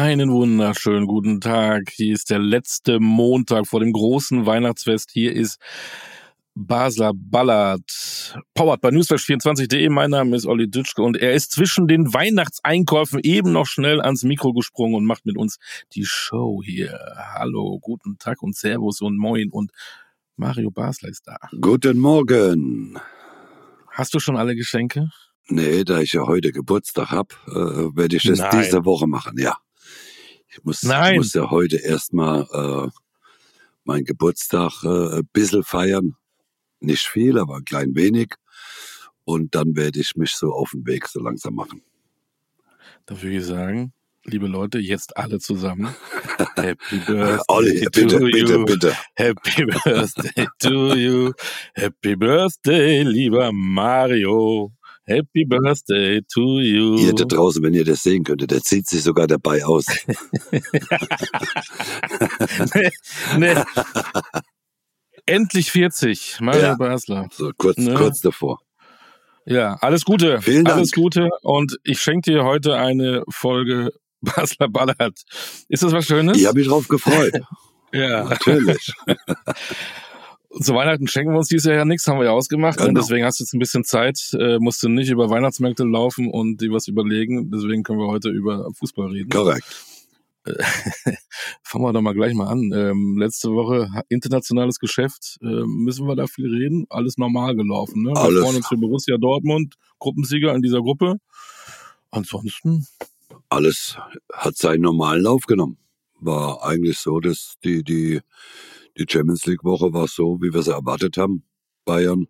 Einen wunderschönen guten Tag. Hier ist der letzte Montag vor dem großen Weihnachtsfest. Hier ist Basler Ballard, powered bei newsflash24.de. Mein Name ist Olli Dütschke und er ist zwischen den Weihnachtseinkäufen eben noch schnell ans Mikro gesprungen und macht mit uns die Show hier. Hallo, guten Tag und Servus und Moin und Mario Basler ist da. Guten Morgen. Hast du schon alle Geschenke? Nee, da ich ja heute Geburtstag hab, äh, werde ich das Nein. diese Woche machen, ja. Ich muss, Nein. ich muss ja heute erstmal äh, meinen Geburtstag äh, ein bisschen feiern. Nicht viel, aber ein klein wenig. Und dann werde ich mich so auf den Weg so langsam machen. Da würde ich sagen, liebe Leute, jetzt alle zusammen. Happy Birthday Olli, to bitte, you. bitte. Happy Birthday to you. Happy Birthday, lieber Mario. Happy Birthday to you. Ihr da draußen, wenn ihr das sehen könntet, der zieht sich sogar dabei aus. nee, nee. Endlich 40, Mario Ja. Basler. So kurz, Ne? kurz davor. Ja, alles Gute. Vielen Dank. Alles Gute. Und ich schenke dir heute eine Folge Basler Ballert. Ist das was Schönes? Ich habe mich drauf gefreut. ja. Natürlich. Zu Weihnachten schenken wir uns dieses Jahr ja nichts, haben wir ja ausgemacht. Und Genau. deswegen hast du jetzt ein bisschen Zeit, äh, musst du nicht über Weihnachtsmärkte laufen und dir was überlegen. Deswegen können wir heute über Fußball reden. Korrekt. Fangen wir doch mal gleich mal an. Ähm, letzte Woche internationales Geschäft. Ähm, müssen wir da viel reden? Alles normal gelaufen. Ne? Wir Alles. freuen uns für Borussia Dortmund, Gruppensieger in dieser Gruppe. Ansonsten, alles hat seinen normalen Lauf genommen. War eigentlich so, dass die, die, die Champions League Woche war so, wie wir sie erwartet haben. Bayern,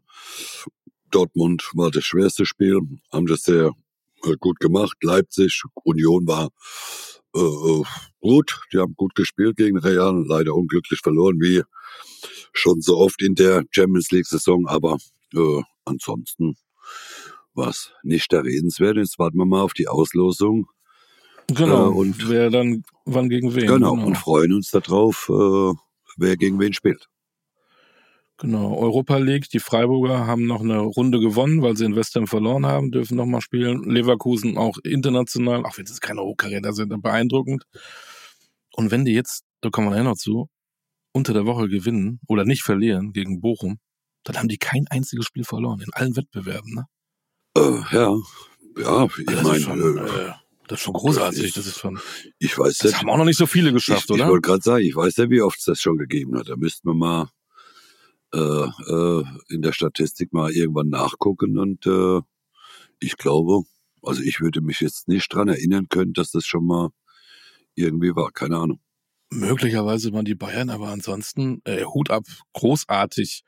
Dortmund war das schwerste Spiel, haben das sehr äh, gut gemacht. Leipzig, Union war äh, äh, gut, die haben gut gespielt gegen Real, leider unglücklich verloren, wie schon so oft in der Champions League Saison, aber äh, ansonsten war es nicht der Redenswert. Jetzt warten wir mal auf die Auslosung genau. Äh, und- wer dann wann gegen wen. Genau, und freuen uns darauf, äh, wer gegen wen spielt. Genau, Europa League, die Freiburger haben noch eine Runde gewonnen, weil sie in West Ham verloren haben, dürfen nochmal spielen. Leverkusen auch international, auch wenn es keine Hochkaräter sind, beeindruckend. Und wenn die jetzt, da kommen wir nachher noch zu, unter der Woche gewinnen oder nicht verlieren gegen Bochum, dann haben die kein einziges Spiel verloren in allen Wettbewerben. Ne? Äh, ja, ja, ich meine, äh, äh, das ist schon großartig. das Das ist schon, ich weiß das nicht, haben auch noch nicht so viele ich, geschafft, ich oder? wollte gerade sagen, ich weiß nicht, wie oft es das schon gegeben hat. Da müssten wir mal äh, äh, in der Statistik mal irgendwann nachgucken und äh, ich glaube, also ich würde mich jetzt nicht dran erinnern können, dass das schon mal irgendwie war, keine Ahnung. Möglicherweise waren die Bayern, aber ansonsten äh, Hut ab, großartig.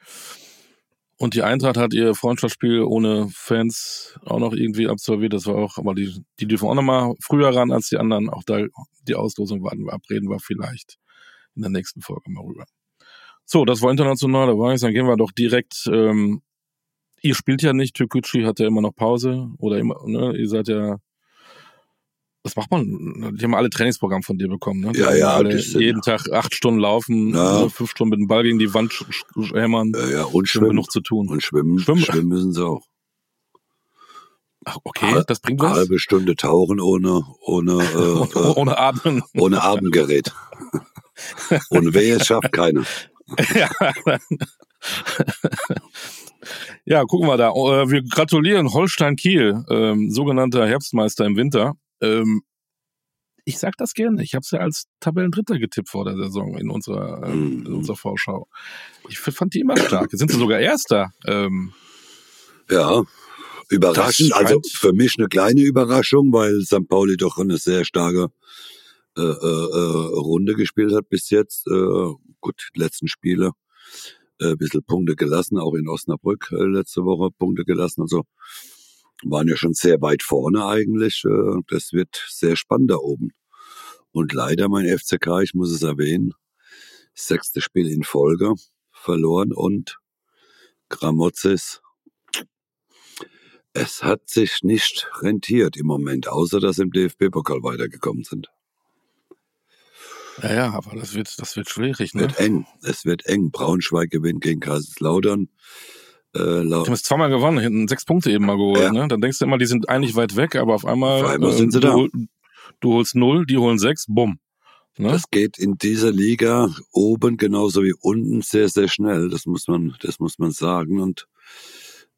Und die Eintracht hat ihr Freundschaftsspiel ohne Fans auch noch irgendwie absolviert. Das war auch, aber die, die dürfen auch noch mal früher ran als die anderen. Auch da die Auslosung warten wir abreden wir vielleicht in der nächsten Folge mal rüber. So, das war international. Da war ich, dann gehen wir doch direkt. Ähm, ihr spielt ja nicht. Türkgücü hat ja immer noch Pause oder immer. Ne, ihr seid ja das macht man. Die haben alle Trainingsprogramm von dir bekommen, ne? Die Ja, ja, Alle jeden Tag acht Stunden laufen, Ja. fünf Stunden mit dem Ball gegen die Wand hämmern. Äh, ja, und schwimmen. genug zu tun. Und schwimmen, Schwimmen. schwimmen müssen sie auch. Ach, okay, das bringt was. Halbe Stunde tauchen ohne, ohne, äh, äh, Ohne Atmen. ohne Atemgerät. ohne Wehe schafft keiner. ja. ja, gucken wir da. Äh, Wir gratulieren Holstein Kiel, ähm, sogenannter Herbstmeister im Winter. Ähm, ich sag das gerne. Ich habe es ja als Tabellendritter getippt vor der Saison in unserer, ähm, in Mhm. unserer Vorschau. Ich fand die immer stark. Jetzt sind sie sogar Erster. Ähm, Ja, überraschend. Also für mich eine kleine Überraschung, weil St. Pauli doch eine sehr starke äh, äh, äh, Runde gespielt hat bis jetzt. Äh, gut, letzten Spiele äh, ein bisschen Punkte gelassen, auch in Osnabrück äh, letzte Woche Punkte gelassen. Also waren ja schon sehr weit vorne eigentlich. Äh, das wird sehr spannend da oben. Und leider mein FCK, ich muss es erwähnen, sechste Spiel in Folge verloren und Gramozis. Es hat sich nicht rentiert im Moment, außer dass im DFB-Pokal weitergekommen sind. Ja, ja, aber das wird, das wird schwierig, ne? Wird eng. Es wird eng. Braunschweig gewinnt gegen Kaiserslautern. Äh, Die haben es zweimal gewonnen, hinten sechs Punkte eben mal geholt, Ja. ne? Dann denkst du immer, die sind eigentlich weit weg, aber auf einmal, Auf einmal äh, sind sie du, da. hol- du holst null, die holen sechs, bumm. Ne? Das geht in dieser Liga oben genauso wie unten sehr, sehr schnell. Das muss man, das muss man sagen. Und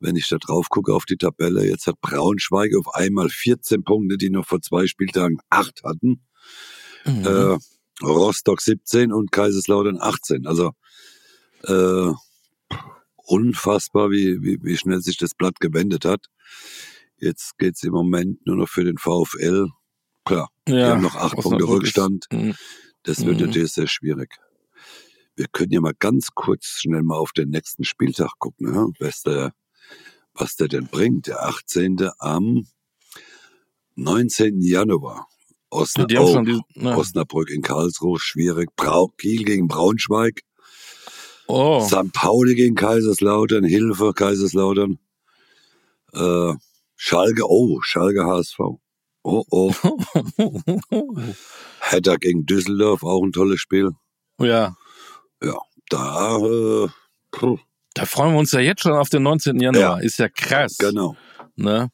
wenn ich da drauf gucke auf die Tabelle, jetzt hat Braunschweig auf einmal 14 Punkte, die noch vor zwei Spieltagen acht hatten. Mhm. Äh, Rostock 17 und Kaiserslautern 18. Also äh, unfassbar, wie, wie, wie schnell sich das Blatt gewendet hat. Jetzt geht's im Moment nur noch für den VfL. Klar, ja, wir haben noch acht Osnabrück Punkte Rückstand. Mhm. Das wird Mhm. natürlich sehr schwierig. Wir können ja mal ganz kurz schnell mal auf den nächsten Spieltag gucken, ne? was, der, was der denn bringt. Der 18. am 19. Januar. Osna Die haben oh, schon die, ne. Osnabrück in Karlsruhe, schwierig. Brau Kiel gegen Braunschweig. Oh, St. Pauli gegen Kaiserslautern. Hilfe, Kaiserslautern. Äh, Schalke, oh, Schalke HSV. Oh, oh. Hertha gegen Düsseldorf, auch ein tolles Spiel. ja. Ja, da, äh, Da freuen wir uns ja jetzt schon auf den 19. Januar. Ja. Ist ja krass. genau. Ne?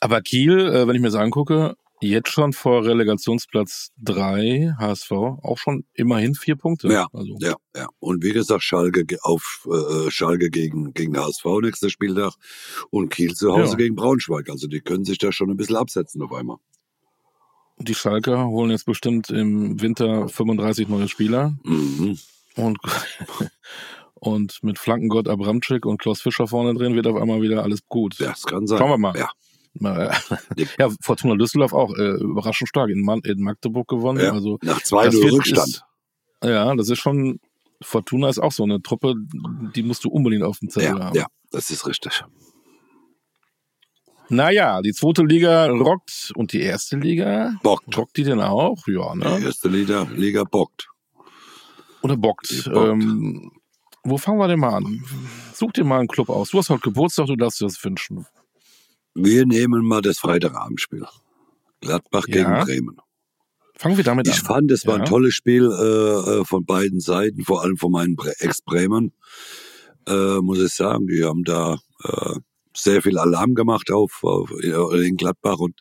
Aber Kiel, äh, wenn ich mir das angucke, jetzt schon vor Relegationsplatz 3, HSV, auch schon immerhin vier Punkte. Ja, also, Ja, ja. Und wie gesagt, Schalke auf äh, Schalke gegen, gegen HSV nächster Spieltag und Kiel zu Hause Ja. gegen Braunschweig. Also die können sich da schon ein bisschen absetzen auf einmal. Die Schalker holen jetzt bestimmt im Winter 35 neue Spieler Mhm. und, und mit Flankengott Abramczyk und Klaus Fischer vorne drin wird auf einmal wieder alles gut. Das kann sein. Schauen wir mal. Ja, Ja, Fortuna Düsseldorf auch äh, überraschend stark in, Man in Magdeburg gewonnen. Ja. Also nach Das 2-0 wird- Rückstand. Ist, ja, das ist schon. Fortuna ist auch so eine Truppe, die musst du unbedingt auf dem Zettel Ja, haben. ja, das ist richtig. Naja, die zweite Liga rockt und die erste Liga, Bockt. rockt die denn auch? Ja, Die ne? erste Liga, Liga bockt. Oder bockt. Die bockt. Ähm, wo fangen wir denn mal an? Such dir mal einen Club aus. Du hast heute Geburtstag, du darfst dir das wünschen. Wir nehmen mal das Freitagabendspiel. Gladbach Ja. gegen Bremen. Fangen wir damit Ich an. fand, es war Ja. ein tolles Spiel äh, äh, von beiden Seiten, vor allem von meinen Bre- Ex-Bremern, äh, muss ich sagen. Die haben da äh, sehr viel Alarm gemacht auf, auf äh, in Gladbach und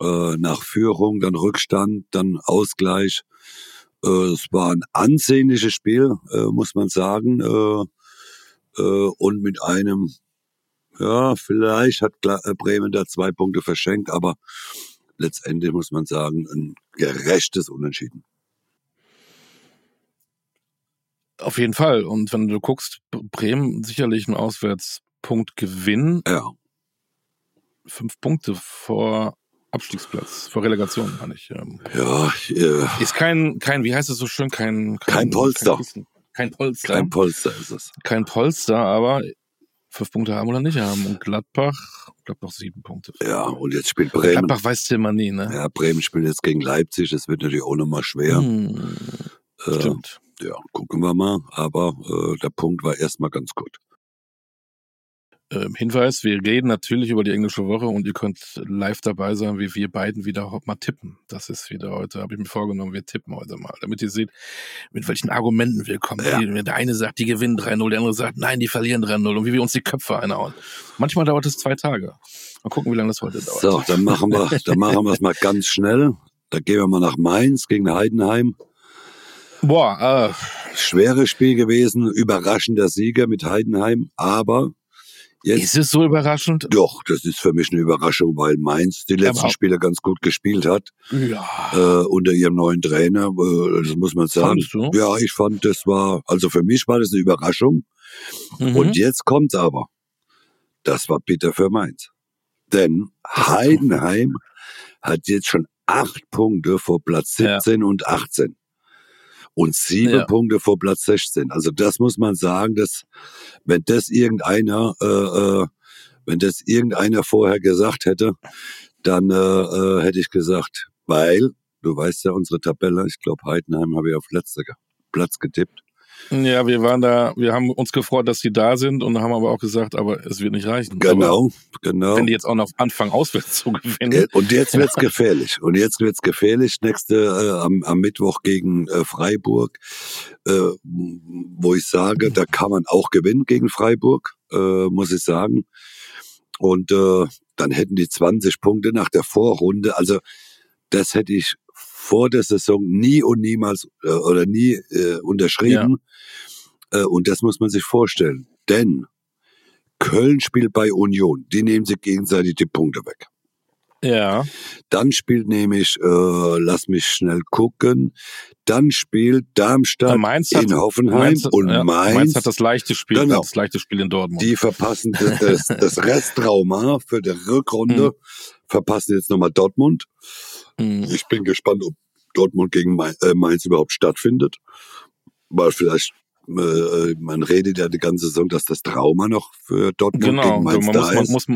äh, nach Führung, dann Rückstand, dann Ausgleich. Es war ein ansehnliches Spiel, muss man sagen. Und mit einem, ja, vielleicht hat äh, Bremen da zwei Punkte verschenkt, aber letztendlich muss man sagen, ein gerechtes Unentschieden. Auf jeden Fall. Und wenn du guckst, Bremen sicherlich ein Auswärtspunktgewinn. Ja, Fünf Punkte vor Abstiegsplatz, vor Relegation, meine ich. Ähm, ja, äh, Ist kein, kein, wie heißt es so schön, kein, Kein Polster. Kein, kein Polster. kein Polster ist es. kein Polster, aber fünf Punkte haben oder nicht haben. Und Gladbach, Gladbach sieben Punkte. Ja, und jetzt spielt Bremen. Gladbach weißt du immer nie, ne? Ja, Bremen spielt jetzt gegen Leipzig. Das wird natürlich auch nochmal schwer. Hm, Äh, stimmt. ja, gucken wir mal. Aber äh, der Punkt war erstmal ganz gut. Ähm, Hinweis, wir reden natürlich über die englische Woche und ihr könnt live dabei sein, wie wir beiden wieder mal tippen. Das ist wieder heute, habe ich mir vorgenommen, wir tippen heute mal, damit ihr seht, mit welchen Argumenten wir kommen. Ja. Die- Der eine sagt, die gewinnen 3-0, der andere sagt, nein, die verlieren 3-0 und wie wir uns die Köpfe einhauen. Manchmal dauert es zwei Tage. Mal gucken, wie lange das heute dauert. So, dann machen wir, dann machen wir es mal ganz schnell. Da gehen wir mal nach Mainz gegen Heidenheim. Boah, äh, Schweres Spiel gewesen, überraschender Sieger mit Heidenheim, aber jetzt ist es so überraschend? doch, das ist für mich eine Überraschung, weil Mainz die letzten Aber- Spiele ganz gut gespielt hat. Ja. äh, unter ihrem neuen Trainer, äh, das muss man sagen. Fandest du? Ja, ich fand, das war, also für mich war das eine Überraschung. Mhm. Und jetzt kommt's aber. Das war bitter für Mainz. Denn Heidenheim hat jetzt schon acht Punkte vor Platz Ja. 17 und 18. und sieben Ja. Punkte vor Platz 16. Also das muss man sagen, dass wenn das irgendeiner, äh, äh, wenn das irgendeiner vorher gesagt hätte, dann äh, äh, hätte ich gesagt, weil du weißt ja unsere Tabelle, ich glaube Heidenheim habe ich auf letzter Platz getippt. Ja, wir waren da, wir haben uns gefreut, dass sie da sind und haben aber auch gesagt, aber es wird nicht reichen. Aber Genau, genau. wenn die jetzt auch noch anfangen, auswärts zu gewinnen. Äh, Und jetzt wird's gefährlich. Und jetzt wird's gefährlich. Nächste äh, am, am Mittwoch gegen äh, Freiburg, äh, wo ich sage, da kann man auch gewinnen gegen Freiburg, äh, muss ich sagen. Und äh, dann hätten die 20 Punkte nach der Vorrunde. Also das hätte ich vor der Saison nie und niemals äh, oder nie äh, unterschrieben. Äh, und das muss man sich vorstellen. Denn Köln spielt bei Union. Die nehmen sich gegenseitig die Punkte weg. Ja, Dann spielt nämlich, äh, lass mich schnell gucken, dann spielt Darmstadt Mainz hat, in Hoffenheim Mainz, und ja, Mainz, Mainz hat das leichte Spiel, Genau. das leichte Spiel in Dortmund. die verpassen das, das Resttrauma für die Rückrunde, verpassen jetzt nochmal Dortmund. Mhm. Ich bin gespannt, ob Dortmund gegen äh, Mainz überhaupt stattfindet, weil vielleicht äh, man redet ja die ganze Saison, dass das Trauma noch für Dortmund Genau, gegen Mainz man da muss, man ist. muss,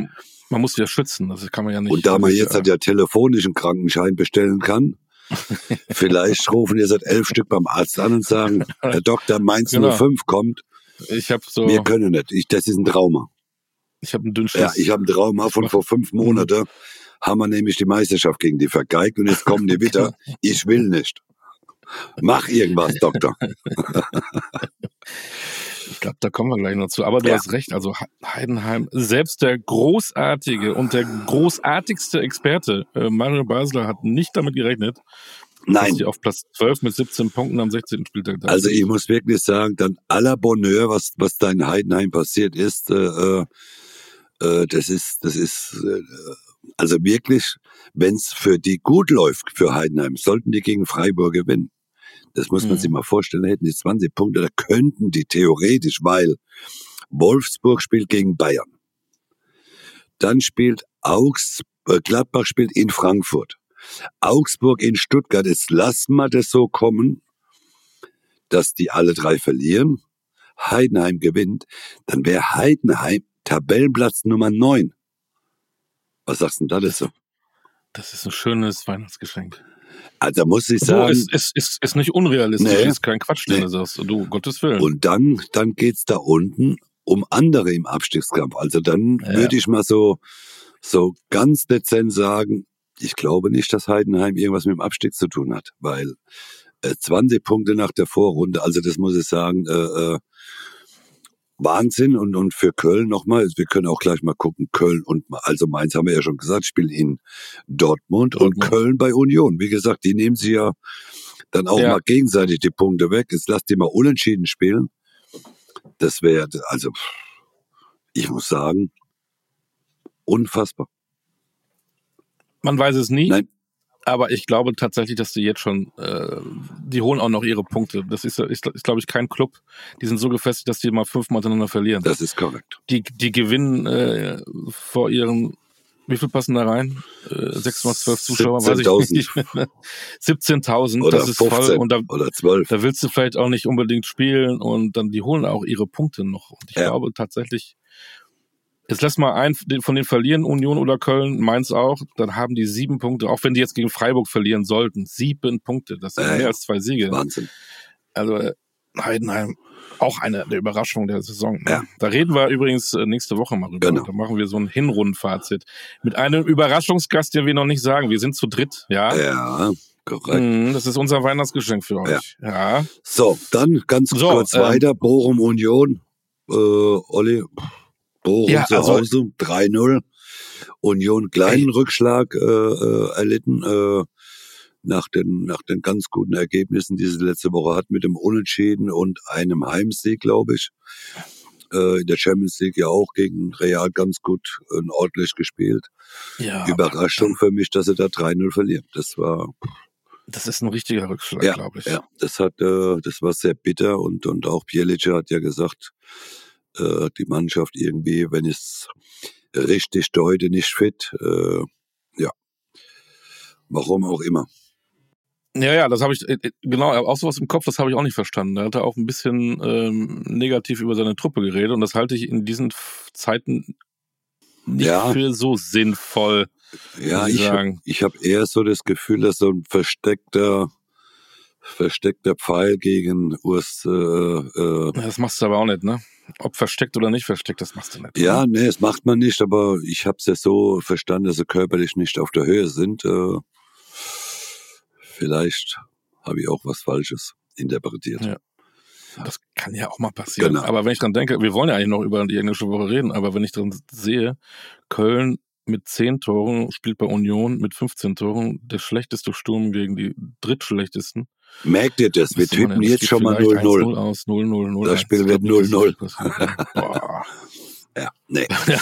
man muss ja schützen, das kann man ja nicht. Und da man jetzt äh, halt ja telefonisch einen Krankenschein bestellen kann, vielleicht rufen jetzt halt elf Stück beim Arzt an und sagen, Herr Doktor, Mainz Genau. 05 kommt, ich habe so, wir können nicht. Ich, das ist ein Trauma. ich habe einen Dünnschiss. Ja, ich habe ein Trauma von vor fünf Monaten, haben wir nämlich die Meisterschaft gegen die vergeigt und jetzt kommen die wieder. Ich will nicht. Mach irgendwas, Doktor. Ich glaube, da kommen wir gleich noch zu. Aber du Ja. hast recht. Also He- Heidenheim, selbst der großartige und der großartigste Experte äh, Mario Basler hat nicht damit gerechnet, dass Nein, die auf Platz 12 mit 17 Punkten am 16. Spieltag da also ich muss wirklich sagen, dann aller Bonheur, was, was da in Heidenheim passiert ist, äh, äh, äh, das ist, das ist, äh, also wirklich, wenn es für die gut läuft, für Heidenheim, sollten die gegen Freiburg gewinnen. Das muss man Mhm. sich mal vorstellen, hätten die 20 Punkte, da könnten die theoretisch, weil Wolfsburg spielt gegen Bayern. Dann spielt Augs, äh, Gladbach spielt in Frankfurt. Augsburg in Stuttgart. Jetzt lassen wir das so kommen, dass die alle drei verlieren. Heidenheim gewinnt. Dann wäre Heidenheim Tabellenplatz Nummer 9. Was sagst du denn da dazu? Das ist ein schönes Weihnachtsgeschenk. Also da muss ich So, sagen, ist, ist, ist, ist nicht unrealistisch, Nee. ist kein Quatsch, den Nee. du sagst. Du, Gottes Willen. Und dann, dann geht's da unten um andere im Abstiegskampf. Also dann Ja. würde ich mal so, so ganz dezent sagen, ich glaube nicht, dass Heidenheim irgendwas mit dem Abstieg zu tun hat, weil äh, 20 Punkte nach der Vorrunde, also das muss ich sagen, äh, äh, Wahnsinn und, und für Köln nochmal, wir können auch gleich mal gucken, Köln und, also Mainz haben wir ja schon gesagt, spielen in Dortmund, und Dortmund. Köln bei Union. Wie gesagt, die nehmen sie ja dann auch Ja. mal gegenseitig die Punkte weg. Jetzt lasst die mal unentschieden spielen. Das wäre, also, ich muss sagen, unfassbar. Man weiß es nie. Nein. Aber ich glaube tatsächlich, dass die jetzt schon, äh, die holen auch noch ihre Punkte. Das ist, ist, ist glaube ich, kein Club. Die sind so gefestigt, dass die mal fünfmal hintereinander verlieren. Das ist korrekt. Die, die gewinnen äh, vor ihren, wie viel passen da rein? Äh, 6 mal 12 Zuschauer, weiß ich 17.000. nicht. 17.000, Oder das ist 15 voll. Und da, oder 12. da willst du vielleicht auch nicht unbedingt spielen und dann, die holen auch ihre Punkte noch. Und ich Ja. glaube tatsächlich, jetzt lass mal einen von den verlieren, Union oder Köln, Mainz auch, dann haben die sieben Punkte, auch wenn die jetzt gegen Freiburg verlieren sollten. Sieben Punkte, das sind Ja, mehr ja. als zwei Siege. Wahnsinn. Also äh, Heidenheim, auch eine der Überraschungen der Saison. Ne? Ja. Da reden wir übrigens äh, nächste Woche mal drüber. Genau. Da machen wir so ein Hinrundenfazit. Mit einem Überraschungsgast, den wir noch nicht sagen. Wir sind zu dritt, ja. Ja, korrekt. Mhm, das ist unser Weihnachtsgeschenk für euch. Ja. So, dann ganz So, kurz ähm, weiter. Bochum Union. Äh, Olli, Bochum Ja, zu also- Hause, 3-0. Union kleinen Rückschlag äh, äh, erlitten äh, nach, den, nach den ganz guten Ergebnissen, die sie letzte Woche hat, mit dem Unentschieden und einem Heimsieg, glaube ich. Äh, in der Champions League ja auch gegen Real ganz gut und ordentlich gespielt. ja Überraschung für mich, dass sie da 3-0 verlieren. Das war Das ist ein richtiger Rückschlag, ja, glaube ich. Ja, das hat, äh, das war sehr bitter und und auch Bielice hat ja gesagt, äh, die Mannschaft irgendwie, wenn es richtig deute, nicht fit. Äh, ja, warum auch immer. Ja, ja, das habe ich, äh, genau, auch sowas im Kopf, das habe ich auch nicht verstanden. Da hat er auch ein bisschen ähm, negativ über seine Truppe geredet und das halte ich in diesen Zeiten nicht Ja. für so sinnvoll. Ja, ich ich, hab- sagen. ich habe eher so das Gefühl, dass so ein versteckter, versteckter Pfeil gegen Urs, äh, äh, Das machst du aber auch nicht, ne? Ob versteckt oder nicht versteckt, das machst du nicht. ja, nee, das macht man nicht, aber ich habe es ja so verstanden, dass sie körperlich nicht auf der Höhe sind. Äh, vielleicht habe ich auch was Falsches interpretiert. Ja. Das kann ja auch mal passieren. Genau. Aber wenn ich dran denke, wir wollen ja eigentlich noch über die englische Woche reden, aber wenn ich dran sehe, Köln mit 10 Toren spielt bei Union mit 15 Toren der schlechteste Sturm gegen die drittschlechtesten. Merkt ihr das? Wir tippen jetzt schon mal vielleicht 0-0. 1-0 aus, 0-0, 0 Das Spiel wird 0-0. Boah. Ja, nee. Ja.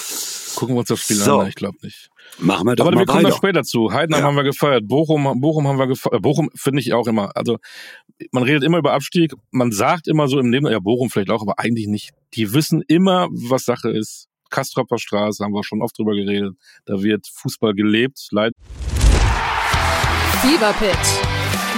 Gucken wir uns das Spiel So. an, ich glaube nicht. Machen wir doch Aber mal wir kommen da später zu. Heidenheim Ja. haben wir gefeiert, Bochum, Bochum haben wir gefeiert. Bochum finde ich auch immer. Also man redet immer über Abstieg. Man sagt immer so im Leben, ja Bochum vielleicht auch, aber eigentlich nicht. Die wissen immer, was Sache ist. Kastropper Straße haben wir schon oft drüber geredet. Da wird Fußball gelebt. Leid Fever Pitch,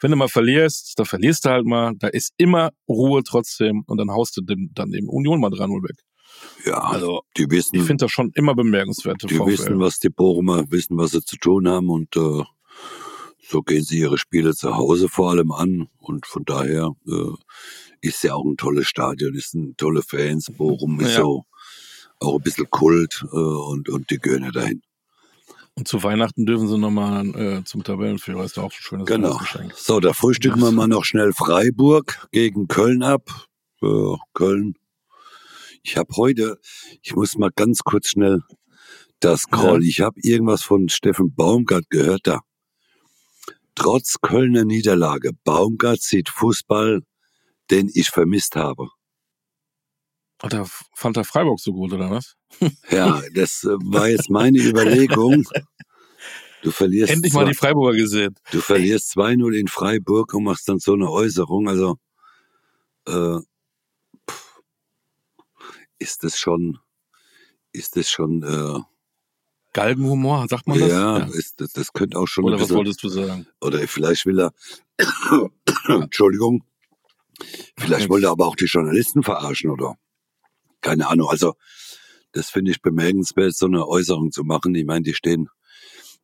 Wenn du mal verlierst, dann verlierst du halt mal. Da ist immer Ruhe trotzdem und dann haust du den, dann eben Union mal 3-0 weg. Ja, Also die wissen, ich finde das schon immer bemerkenswert. die wissen, was die Bochumer wissen, was sie zu tun haben und äh, so gehen sie ihre Spiele zu Hause vor allem an und von daher äh, ist ja auch ein tolles Stadion, ist ein tolle Fans, Bochum ist Ja. so auch ein bisschen Kult äh, und und die gehören ja dahin. Und zu Weihnachten dürfen sie nochmal äh, zum Tabellenführer. Ist doch auch ein schönes Genau. Weihnachtsgeschenk. So, da frühstücken wir mal noch schnell Freiburg gegen Köln ab. Äh, Köln. Ich habe heute, ich muss mal ganz kurz schnell das Scroll. Ich habe irgendwas von Steffen Baumgart gehört da. Trotz Kölner Niederlage, Baumgart sieht Fußball, den ich vermisst habe. Hat er, fand er Freiburg so gut, oder was? Ja, das äh, war jetzt meine Überlegung. Du verlierst, Endlich mal die Freiburger gesehen. Du verlierst 2-0 in Freiburg und machst dann so eine Äußerung. Also äh, ist das schon, ist das schon, äh, Galgenhumor, sagt man das? ja, Ist, das, das könnte auch schon Oder ein was bisschen, wolltest du sagen? oder vielleicht will er, Entschuldigung, vielleicht wollte er aber auch die Journalisten verarschen oder keine Ahnung. Also das finde ich bemerkenswert, so eine Äußerung zu machen. Ich meine, die stehen,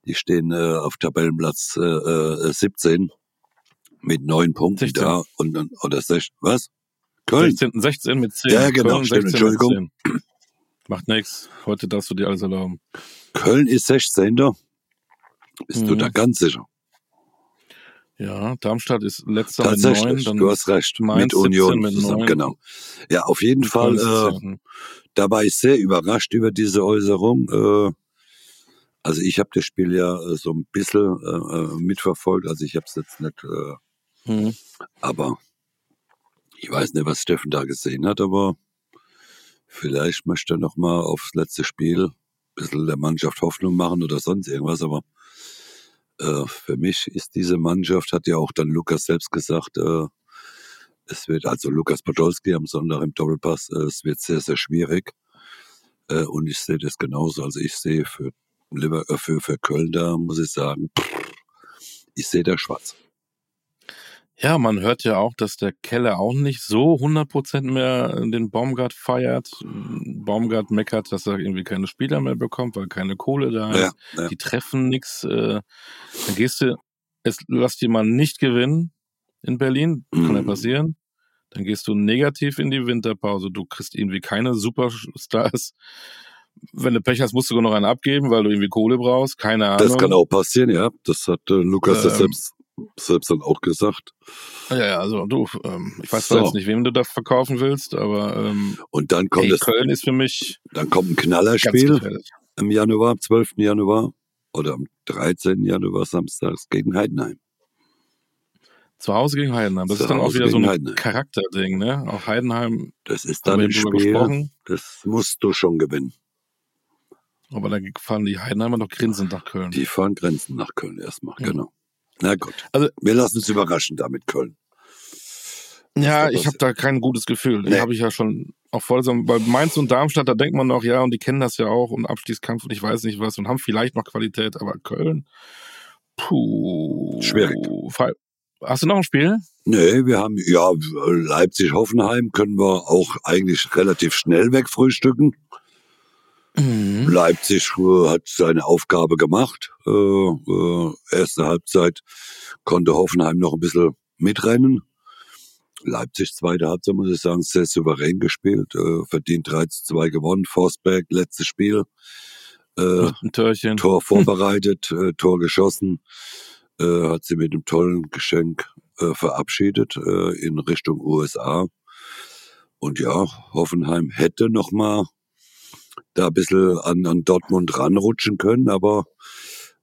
die stehen äh, auf Tabellenplatz äh, äh, 17 mit neun Punkten 16. da und dann oder sech, was? Köln. 16, 16 mit 10. Ja, genau, Köln, stimmt, 16 Entschuldigung. 10. Macht nix. Heute darfst du dir alles erlauben. Köln ist 16. Bist du Mhm. da ganz sicher? Ja, Darmstadt ist letzter mit 9. Dann du hast recht. Mainz mit Union 17 mit zusammen, neun. genau. Ja, auf jeden Fall. Äh, 10. da war ich sehr überrascht über diese Äußerung. Äh, also ich habe das Spiel ja äh, so ein bisschen äh, äh, mitverfolgt. Also ich habe es jetzt nicht, äh, Mhm. aber ich weiß nicht, was Steffen da gesehen hat, aber vielleicht möchte er noch mal aufs letzte Spiel ein bisschen der Mannschaft Hoffnung machen oder sonst irgendwas. Aber äh, für mich ist diese Mannschaft, hat ja auch dann Lukas selbst gesagt, äh, es wird also Lukas Podolski am Sonntag im Doppelpass, äh, es wird sehr, sehr schwierig. Äh, und ich sehe das genauso. Also ich sehe für, äh, für, für Köln da, muss ich sagen, ich sehe da schwarz. Ja, man hört ja auch, dass der Keller auch nicht so 100% mehr den Baumgart feiert. Baumgart meckert, dass er irgendwie keine Spieler mehr bekommt, weil keine Kohle da ist. Ja, ja. Die treffen nix. Äh, dann gehst du, es, lass die mal nicht gewinnen in Berlin, kann ja Mhm. passieren. Dann gehst du negativ in die Winterpause. Du kriegst irgendwie keine Superstars. Wenn du Pech hast, musst du sogar noch einen abgeben, weil du irgendwie Kohle brauchst. Keine Ahnung. Das kann auch passieren, ja. Das hat äh, Lukas ja Ähm, selbst, selbst dann auch gesagt. Ja, ja, also du, ähm, ich weiß So. zwar jetzt nicht, wem du da verkaufen willst, aber ähm, Und dann kommt, ey, das, Köln ist für mich dann kommt ein Knallerspiel im Januar, am 12. Januar oder am 13. Januar samstags gegen Heidenheim. Zu Hause gegen Heidenheim. Das Zu ist dann auch wieder so ein Heidenheim. Charakterding, ne? Auch Heidenheim, Das ist dann ein Spiel, das musst du schon gewinnen. Aber da fahren die Heidenheimer doch grinsend nach Köln. Die fahren Grenzen nach Köln erstmal, Ja. genau. Na gut. Also- wir lassen uns überraschen damit Köln. Ja, ich habe da kein gutes Gefühl. Nee. Habe ich ja schon auch voll so, bei Mainz und Darmstadt, da denkt man noch, ja, und die kennen das ja auch und Abstiegskampf und ich weiß nicht was und haben vielleicht noch Qualität, aber Köln, puh. Schwierig. Hast du noch ein Spiel? Nee, wir haben, ja, Leipzig-Hoffenheim können wir auch eigentlich relativ schnell wegfrühstücken. Mhm. Leipzig äh, hat seine Aufgabe gemacht. Äh, äh, erste Halbzeit konnte Hoffenheim noch ein bisschen mitrennen. Leipzig, zweite Halbzeit, muss ich sagen, sehr souverän gespielt. Äh, verdient 3 zu 2 gewonnen. Forsberg, letztes Spiel. Äh, Ein Törchen. Tor vorbereitet, äh, Tor geschossen, äh, hat sie mit einem tollen Geschenk äh, verabschiedet äh, in Richtung USA. Und ja, Hoffenheim hätte noch mal da ein bisschen an, an Dortmund ranrutschen können, aber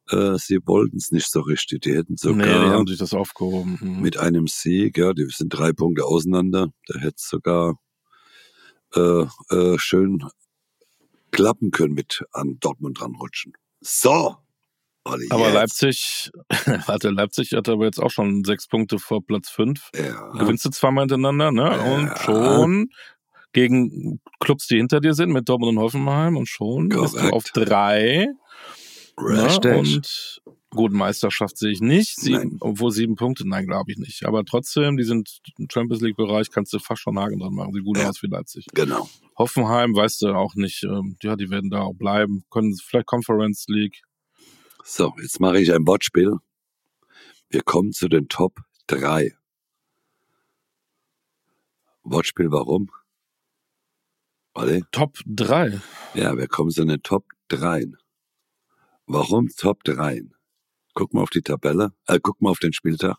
äh, sie wollten es nicht so richtig. Die hätten nee, die sogar haben sich das aufgehoben. Mhm. mit einem Sieg, ja, die sind drei Punkte auseinander, da hätte es sogar äh, äh, schön klappen können mit an Dortmund ranrutschen. So. Olli, aber jetzt. Leipzig, warte, Leipzig hat aber jetzt auch schon sechs Punkte vor Platz fünf. Ja. Gewinnst du zweimal hinterenger, ne? Ja. Und schon gegen Clubs, die hinter dir sind, mit Dortmund und Hoffenheim und schon bist du auf drei. Ne? Und gut, Meisterschaft sehe ich nicht. Sieben, obwohl sieben Punkte, nein, glaube ich nicht. Aber trotzdem, die sind im Champions League-Bereich, kannst du fast schon Haken dran machen. Sieht gut Ja. aus wie Leipzig. Genau. Hoffenheim, weißt du auch nicht. Ähm, ja, die werden da auch bleiben. Können vielleicht Conference League. So, jetzt mache ich ein Wortspiel. Wir kommen zu den Top 3. Wortspiel warum? Olli? Top 3. Ja, wir kommen zu den Top 3. Warum Top 3? Guck mal auf die Tabelle, äh, guck mal auf den Spieltag.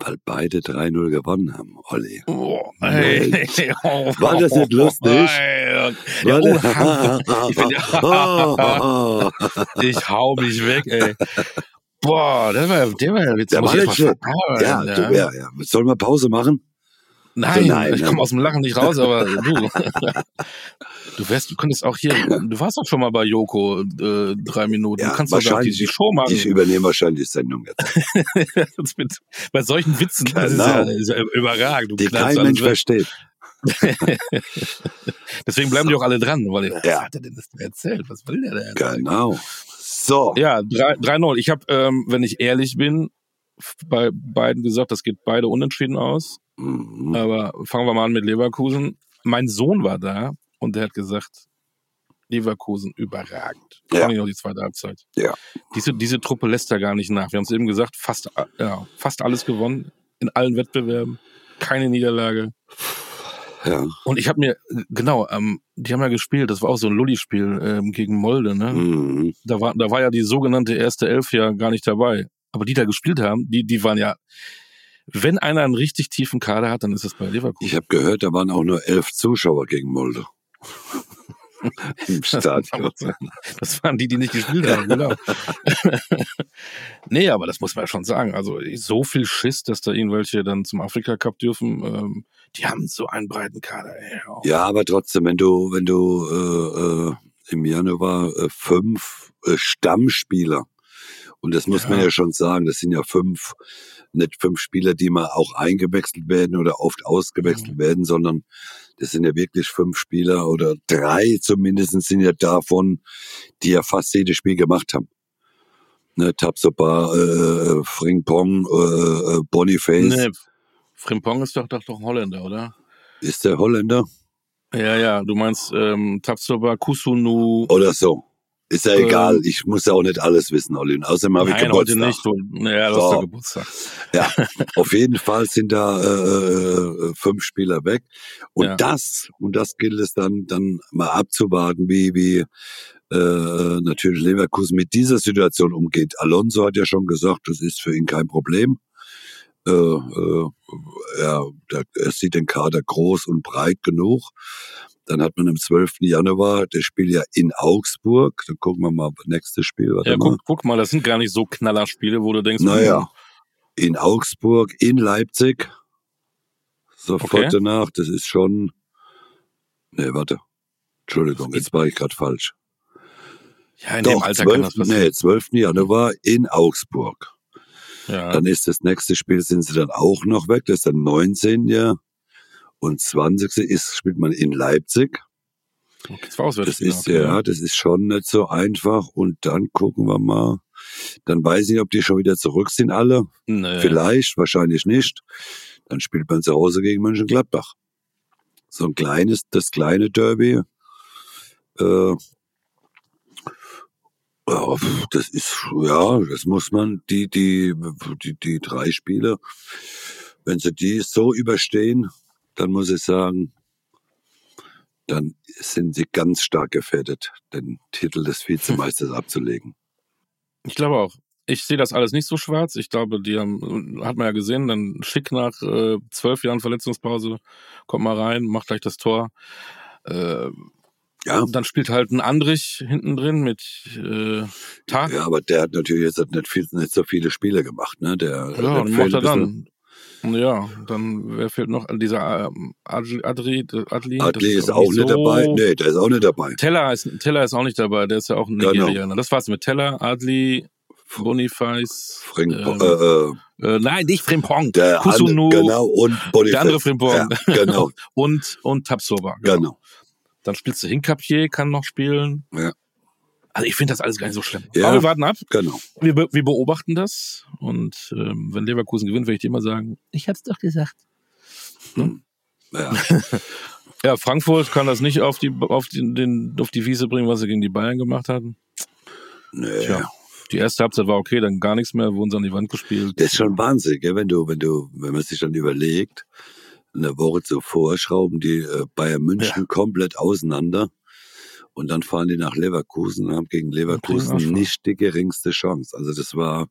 Weil beide 3-0 gewonnen haben, Olli. Oh, ey. Oh, War das nicht lustig? Ey. Ja, oh. Ich bin oh, Ich hau mich weg, ey. Boah, der war, der war jetzt Der muss war schlecht. verdauen, ja, ja. du, ja, ja. Sollen wir Pause machen? Nein, Nein, ich ja. komme aus dem Lachen nicht raus, aber du. Du wärst, du könntest auch hier, du warst doch schon mal bei Joko äh, drei Minuten. Ja, du kannst da die, die Show machen. Ich übernehme wahrscheinlich die Sendung jetzt. Mit, bei solchen Witzen, das ist ja, Genau. ist ja überragend. Du Die kein Mensch versteht. Deswegen bleiben die auch alle dran, weil was Ja. hat er denn das erzählt? Was will der denn? Genau. So. Ja, 3 3-0. Ich habe, ähm, wenn ich ehrlich bin, bei beiden gesagt, das geht beide unentschieden aus. Mhm. Aber fangen wir mal an mit Leverkusen. Mein Sohn war da und der hat gesagt, Leverkusen überragend. Ja. Vor allem auch die zweite Halbzeit. Ja. Diese, diese Truppe lässt da gar nicht nach. Wir haben es eben gesagt, fast, äh, ja, fast alles gewonnen. In allen Wettbewerben. Keine Niederlage. Ja. Und ich habe mir, genau, ähm, die haben ja gespielt, das war auch so ein Lulli-Spiel ähm, gegen Molde, ne? Mhm. Da war, da war ja die sogenannte erste Elf ja gar nicht dabei. Aber die da gespielt haben, die, die waren ja, wenn einer einen richtig tiefen Kader hat, dann ist es bei Leverkusen. Ich habe gehört, da waren auch nur elf Zuschauer gegen Molde. Im Stadion. Das waren die, die nicht gespielt haben, genau. nee, aber das muss man ja schon sagen. Also so viel Schiss, dass da irgendwelche dann zum Afrika Cup dürfen, ähm, die haben so einen breiten Kader. Ey. Ja, aber trotzdem, wenn du, wenn du äh, äh, im Januar äh, fünf äh, Stammspieler, und das muss man Ja. ja schon sagen, das sind ja fünf, nicht fünf Spieler, die mal auch eingewechselt werden oder oft ausgewechselt Mhm. werden, sondern das sind ja wirklich fünf Spieler oder drei zumindest sind ja davon, die ja fast jedes Spiel gemacht haben. Ne, Tapsoba, äh, Frimpong, äh, äh, Boniface. Nee, Frimpong ist doch, doch, doch ein Holländer, oder? Ist der Holländer? Ja, ja, du meinst ähm, Tapsoba, Kusunu. Oder so. Ist ja Ähm, egal. Ich muss ja auch nicht alles wissen, Olli. Und außerdem habe ich Nein, heute Geburtstag. nicht. Du, ja, du So. ja Geburtstag. Ja, auf jeden Fall sind da äh, äh, fünf Spieler weg. Und Ja. das, und das gilt es dann, dann mal abzuwarten, wie, wie äh, natürlich Leverkusen mit dieser Situation umgeht. Alonso hat ja schon gesagt, das ist für ihn kein Problem. Äh, äh, er, der, er sieht den Kader groß und breit genug. Dann hat man am 12. Januar das Spiel ja in Augsburg. Dann gucken wir mal nächstes Spiel. Warte Ja, mal. guck, guck mal, das sind gar nicht so Knallerspiele, wo du denkst, Naja, hm, in Augsburg, in Leipzig. Sofort Okay. danach, das ist schon. Nee, warte. Entschuldigung, jetzt war ich gerade falsch. ja, in dem Alter kann das 12. passieren. Nee, 12. Januar in Augsburg. Ja. Dann ist das nächste Spiel, sind sie dann auch noch weg. Das ist dann 19. Jahr. Und 20. ist, spielt man in Leipzig. Das Auswärtsspiele, ist, okay. ja, das ist schon nicht so einfach. Und dann gucken wir mal. Dann weiß ich nicht, ob die schon wieder zurück sind alle. Nee. Vielleicht, wahrscheinlich nicht. Dann spielt man zu Hause gegen Mönchengladbach. So ein kleines, das kleine Derby. Äh, das ist, ja, das muss man, die, die, die, die drei Spiele, wenn sie die so überstehen, dann muss ich sagen, dann sind sie ganz stark gefährdet, den Titel des Vizemeisters abzulegen. Ich glaube auch. Ich sehe das alles nicht so schwarz. Ich glaube, die haben, hat man ja gesehen, dann schick nach äh, zwölf Jahren Verletzungspause, kommt mal rein, macht gleich das Tor. Äh, Ja, dann spielt halt ein Andrich hinten drin mit äh, Tag. ja, aber der hat natürlich jetzt nicht, viel, nicht so viele Spiele gemacht, ne? Der, Ja, der und macht er dann. Ja, dann wer fehlt noch? Dieser ähm, Adli, Adli, das Adli ist aber auch nicht so- dabei. Nee, der ist auch nicht dabei. Teller ist, Teller ist auch nicht dabei, der ist ja auch ein Genau. Nigerianer. Das war's mit Teller, Adli, Boniface. Frink, ähm, äh, äh, äh, nein, nicht Frimpong. der Kusunu, andere, genau, und Boniface. der andere Frimpong. Ja, genau, und, und Tapsoba. genau. Dann spielst du Hinkapier, kann noch spielen. Ja. Also ich finde das alles gar nicht so schlimm. Ja. Aber wir warten ab. Genau. Wir, wir beobachten das. Und ähm, wenn Leverkusen gewinnt, werde ich dir immer sagen, ich hab's doch gesagt. Ja. Ja, Frankfurt kann das nicht auf die, auf die, den, auf die Wiese bringen, was sie gegen die Bayern gemacht hatten. Nee. Tja. Die erste Halbzeit war okay, dann gar nichts mehr, wurden sie an die Wand gespielt. Das ist schon Wahnsinn, gell? wenn du, wenn du, wenn man sich dann überlegt, eine Woche zuvor schrauben die äh, Bayern München komplett auseinander und dann fahren die nach Leverkusen und haben gegen Leverkusen nicht die geringste Chance. Also das war,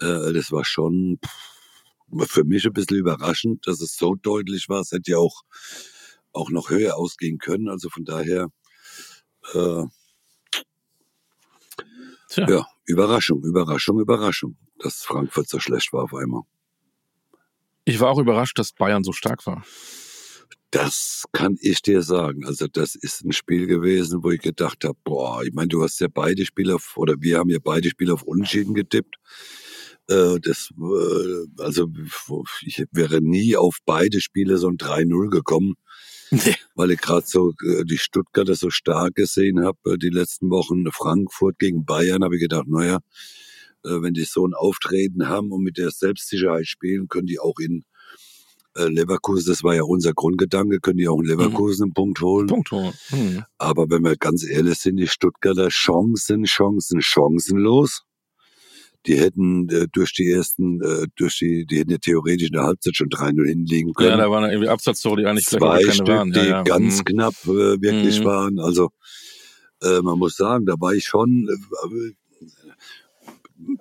äh, das war schon pff, für mich ein bisschen überraschend, dass es so deutlich war. Es hätte ja auch, auch noch höher ausgehen können. Also von daher, äh, Tja. ja, Überraschung, Überraschung, Überraschung, dass Frankfurt so schlecht war auf einmal. Ich war auch überrascht, dass Bayern so stark war. Das kann ich dir sagen. Also das ist ein Spiel gewesen, wo ich gedacht habe, boah, ich meine, du hast ja beide Spiele auf, oder wir haben ja beide Spiele auf Unentschieden getippt. Äh, das, äh, also ich wäre nie auf beide Spiele so ein 3-0 gekommen, Nee. weil ich gerade so äh, die Stuttgarter so stark gesehen habe, äh, die letzten Wochen Frankfurt gegen Bayern, habe ich gedacht, naja, äh, wenn die so ein Auftreten haben und mit der Selbstsicherheit spielen, können die auch in Leverkusen, das war ja unser Grundgedanke, können die auch in Leverkusen einen Punkt holen. Punkt. Hm. Aber wenn wir ganz ehrlich sind, die Stuttgarter Chancen, Chancen, chancenlos. Die hätten äh, durch die ersten, äh, durch die, die hätten ja theoretisch in der Halbzeit schon 3-0 hinlegen können. Ja, da waren irgendwie Absatztore, die eigentlich Zwei Stück, waren. die Ja, ja. ganz Hm. knapp äh, wirklich Mhm. waren. Also äh, man muss sagen, da war ich schon, äh,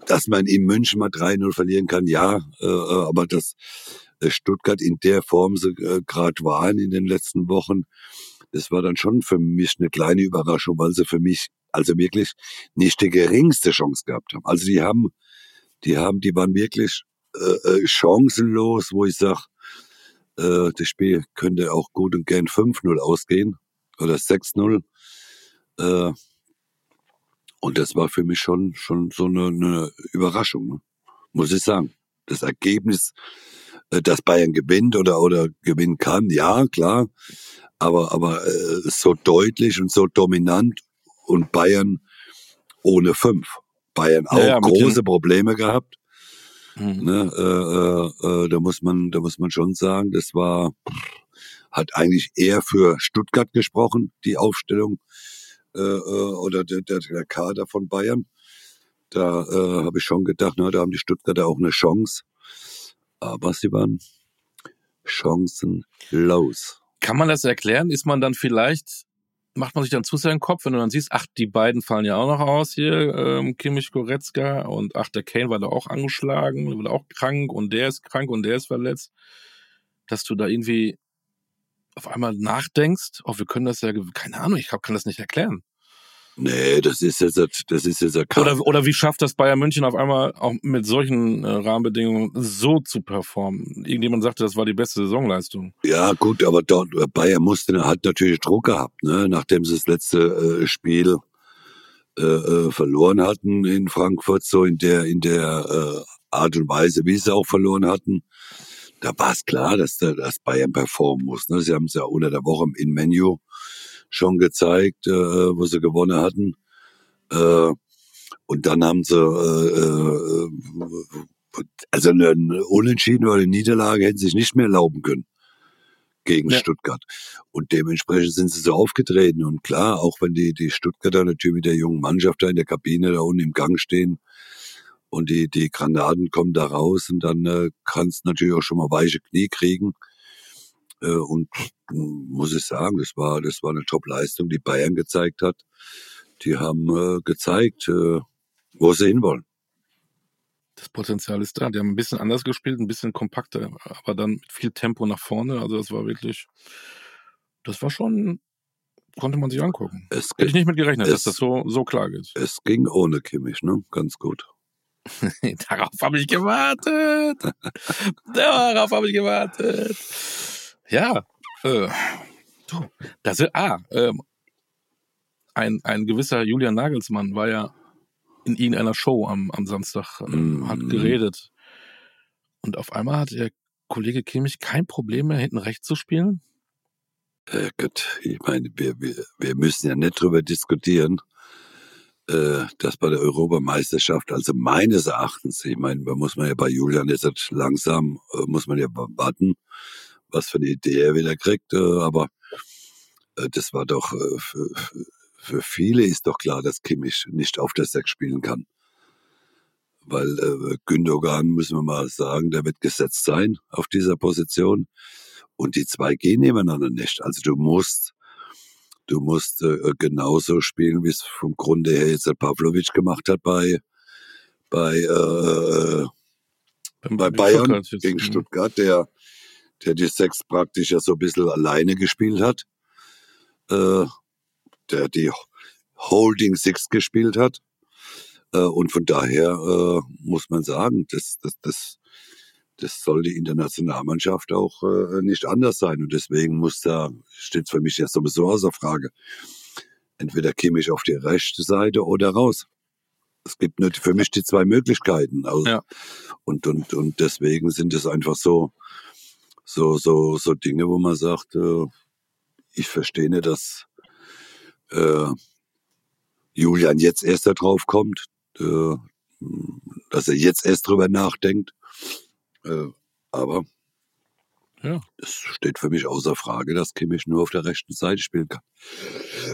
dass man in München mal 3-0 verlieren kann, ja, äh, äh, aber dass äh, Stuttgart in der Form sie äh, gerade waren in den letzten Wochen, das war dann schon für mich eine kleine Überraschung, weil sie für mich also wirklich nicht die geringste Chance gehabt haben. Also die haben, die haben, die waren wirklich äh, äh, chancenlos, wo ich sag, äh, das Spiel könnte auch gut und gern 5-0 ausgehen oder 6-0. Äh, und das war für mich schon, schon so eine, eine Überraschung, ne? muss ich sagen. Das Ergebnis, äh, dass Bayern gewinnt oder, oder gewinnen kann, ja, klar. Aber, aber äh, so deutlich und so dominant und Bayern ohne fünf. Bayern auch Ja, ja, große Probleme gehabt. Hm. Ne, äh, äh, äh, da muss man, da muss man schon sagen, das war, hat eigentlich eher für Stuttgart gesprochen, die Aufstellung äh, äh, oder der, der, der Kader von Bayern. Da äh, habe ich schon gedacht, na, da haben die Stuttgarter auch eine Chance. Aber sie waren chancenlos. Kann man das erklären? Ist man dann vielleicht, macht man sich dann zu sehr den Kopf, wenn du dann siehst, ach, die beiden fallen ja auch noch aus hier, ähm, Kimmich Goretzka und ach, der Kane war da auch angeschlagen, war auch krank und der ist krank und der ist verletzt, dass du da irgendwie auf einmal nachdenkst, oh, wir können das ja, keine Ahnung, ich kann das nicht erklären. Nee, das ist jetzt, das ist jetzt kein, Oder, oder wie schafft das Bayern München auf einmal auch mit solchen äh, Rahmenbedingungen so zu performen? Irgendjemand sagte, das war die beste Saisonleistung. Ja, gut, aber dort, Bayern musste, hat natürlich Druck gehabt, ne, nachdem sie das letzte äh, Spiel äh, äh, verloren hatten in Frankfurt, so in der, in der äh, Art und Weise, wie sie auch verloren hatten. Da war es klar, dass, dass Bayern performen muss. Ne? Sie haben es ja unter der Woche in Menu schon gezeigt, äh, wo sie gewonnen hatten. Äh, und dann haben sie, äh, äh, also eine Unentschieden oder eine Niederlage hätten sie sich nicht mehr erlauben können gegen ja. Stuttgart. Und dementsprechend sind sie so aufgetreten. Und klar, auch wenn die, die Stuttgarter natürlich mit der jungen Mannschaft da in der Kabine da unten im Gang stehen und die, die Granaten kommen da raus und dann äh, kannst du natürlich auch schon mal weiche Knie kriegen. Äh, und muss ich sagen, das war, das war eine Top-Leistung, die Bayern gezeigt hat. Die haben äh, gezeigt, äh, wo sie hinwollen. Das Potenzial ist da. Die haben ein bisschen anders gespielt, ein bisschen kompakter, aber dann mit viel Tempo nach vorne. Also das war wirklich, das war schon, konnte man sich angucken. Es Hätte ich nicht mit gerechnet, dass das so, so klar geht. Es ging ohne Kimmich, ne? Ganz gut. Darauf habe ich gewartet. Darauf habe ich gewartet. Ja, äh, du, das ist, ah, ähm, ein, ein gewisser Julian Nagelsmann war ja in irgendeiner Show am, am Samstag, äh, mm. hat geredet. Und auf einmal hat der Kollege Kimmich kein Problem mehr, hinten rechts zu spielen? Äh, Gott, ich meine, wir, wir, wir müssen ja nicht drüber diskutieren, äh, dass bei der Europameisterschaft, also meines Erachtens, ich meine, da muss man ja bei Julian jetzt langsam, äh, muss man ja warten, was für eine Idee er wieder kriegt. Äh, aber äh, das war doch, äh, für, für viele ist doch klar, dass Kimmich nicht auf der Sechs spielen kann. Weil äh, Gündogan, müssen wir mal sagen, der wird gesetzt sein auf dieser Position. Und die zwei gehen nebeneinander nicht. Also du musst, du musst äh, genauso spielen, wie es vom Grunde her jetzt der Pavlovic gemacht hat bei, bei, äh, bei Bayern gegen Stuttgart, der der die Sechs praktisch ja so ein bisschen alleine gespielt hat, äh, der die Holding Six gespielt hat. Äh, und von daher äh, muss man sagen, das, das, das, das soll die Internationalmannschaft auch äh, nicht anders sein. Und deswegen muss da, steht für mich ja sowieso außer Frage, entweder Kimmich auf die rechte Seite oder raus. Es gibt nicht für mich die zwei Möglichkeiten. Also, ja. und, und, und deswegen sind es einfach so, so, so, so Dinge, wo man sagt, äh, ich verstehe nicht, dass äh, Julian jetzt erst da drauf kommt, äh, dass er jetzt erst drüber nachdenkt. Äh, aber ja. es steht für mich außer Frage, dass Kimmich nur auf der rechten Seite spielen kann.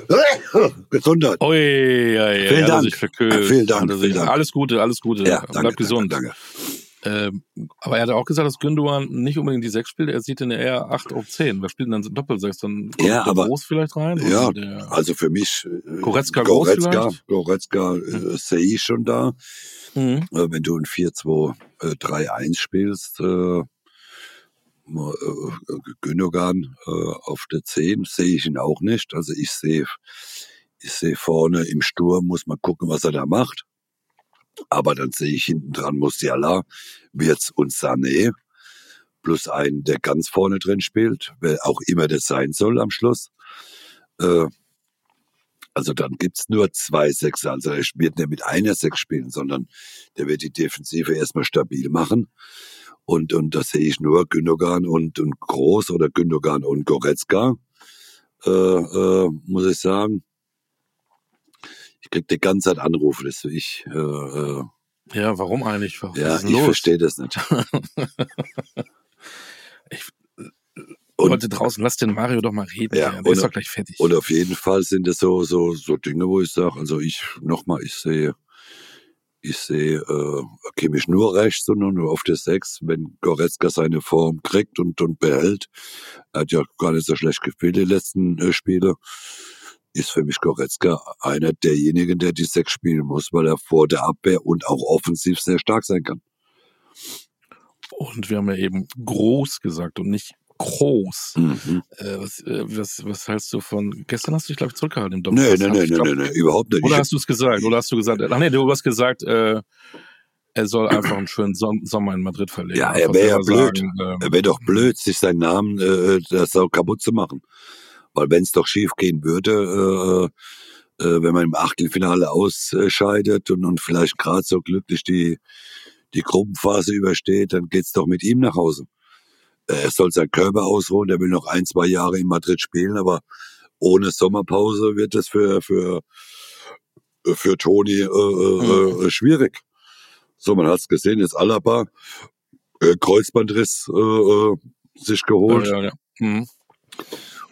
Gesundheit. Ui, ja, ja, vielen, Dank. vielen Dank. Vielen Dank. Alles Gute, alles Gute. Ja, danke, Bleib gesund. Danke, danke. Ähm, aber er hat auch gesagt, dass Gündogan nicht unbedingt die 6 spielt, er sieht in der eher 8 auf 10. Wer spielt denn dann Doppelsechs? Dann kommt ja, aber, Groß vielleicht rein? Ja, also für mich äh, Goretzka, Goretzka, Goretzka äh, mhm. sehe ich schon da. Mhm. Äh, wenn du ein 4-2-3-1 äh, spielst, äh, äh, Gündogan äh, auf der 10 sehe ich ihn auch nicht. Also ich sehe ich sehe vorne im Sturm, muss man gucken, was er da macht. Aber dann sehe ich hinten dran Musiala, Wirtz und Sané, plus einen, der ganz vorne drin spielt, wer auch immer das sein soll am Schluss. Äh, also dann gibt's nur zwei Sechser. Also er wird nicht mit einer Sechs spielen, sondern der wird die Defensive erstmal stabil machen. Und, und da sehe ich nur Gündogan und, und Groß oder Gündogan und Goretzka, äh, äh, muss ich sagen ich krieg die ganze Zeit Anrufe, dass ich. Äh, äh, ja, warum eigentlich? Was ja, ich verstehe das nicht. ich, und, heute draußen, lass den Mario doch mal reden. Ja, der ist doch gleich fertig. Und auf jeden Fall sind das so, so, so Dinge, wo ich sage, also ich, nochmal, ich sehe, ich sehe äh, Kimmich nur rechts, sondern nur auf der Sechs, wenn Goretzka seine Form kriegt und, und behält. Er hat ja gar nicht so schlecht gespielt die letzten äh, Spiele ist für mich Goretzka einer derjenigen, der die Sechs spielen muss, weil er vor der Abwehr und auch offensiv sehr stark sein kann. Und wir haben ja eben groß gesagt und nicht groß. Mhm. Äh, was, äh, was, was hältst du von, gestern hast du dich, glaube ich, zurückgehalten im Nee, Doppelpass. nee, nee, ich, nee, glaub- nee, nee, überhaupt nicht. Oder hast du es gesagt? Oder hast du gesagt, ach nee, du hast gesagt, äh, er soll einfach einen schönen Som Sommer in Madrid verleben. Ja, er wäre ja blöd. sagen, ähm, Er wäre doch blöd, sich seinen Namen äh, das so kaputt zu machen. Weil wenn es doch schief gehen würde, äh, äh, wenn man im Achtelfinale ausscheidet und, und vielleicht gerade so glücklich die, die Gruppenphase übersteht, dann geht's doch mit ihm nach Hause. Äh, Er soll seinen Körper ausruhen, der will noch ein, zwei Jahre in Madrid spielen, aber ohne Sommerpause wird das für, für, für Toni äh, äh, äh, schwierig. So, man hat's gesehen, jetzt Alaba, äh, Kreuzbandriss äh, äh, sich geholt. ja, ja, ja. Mhm.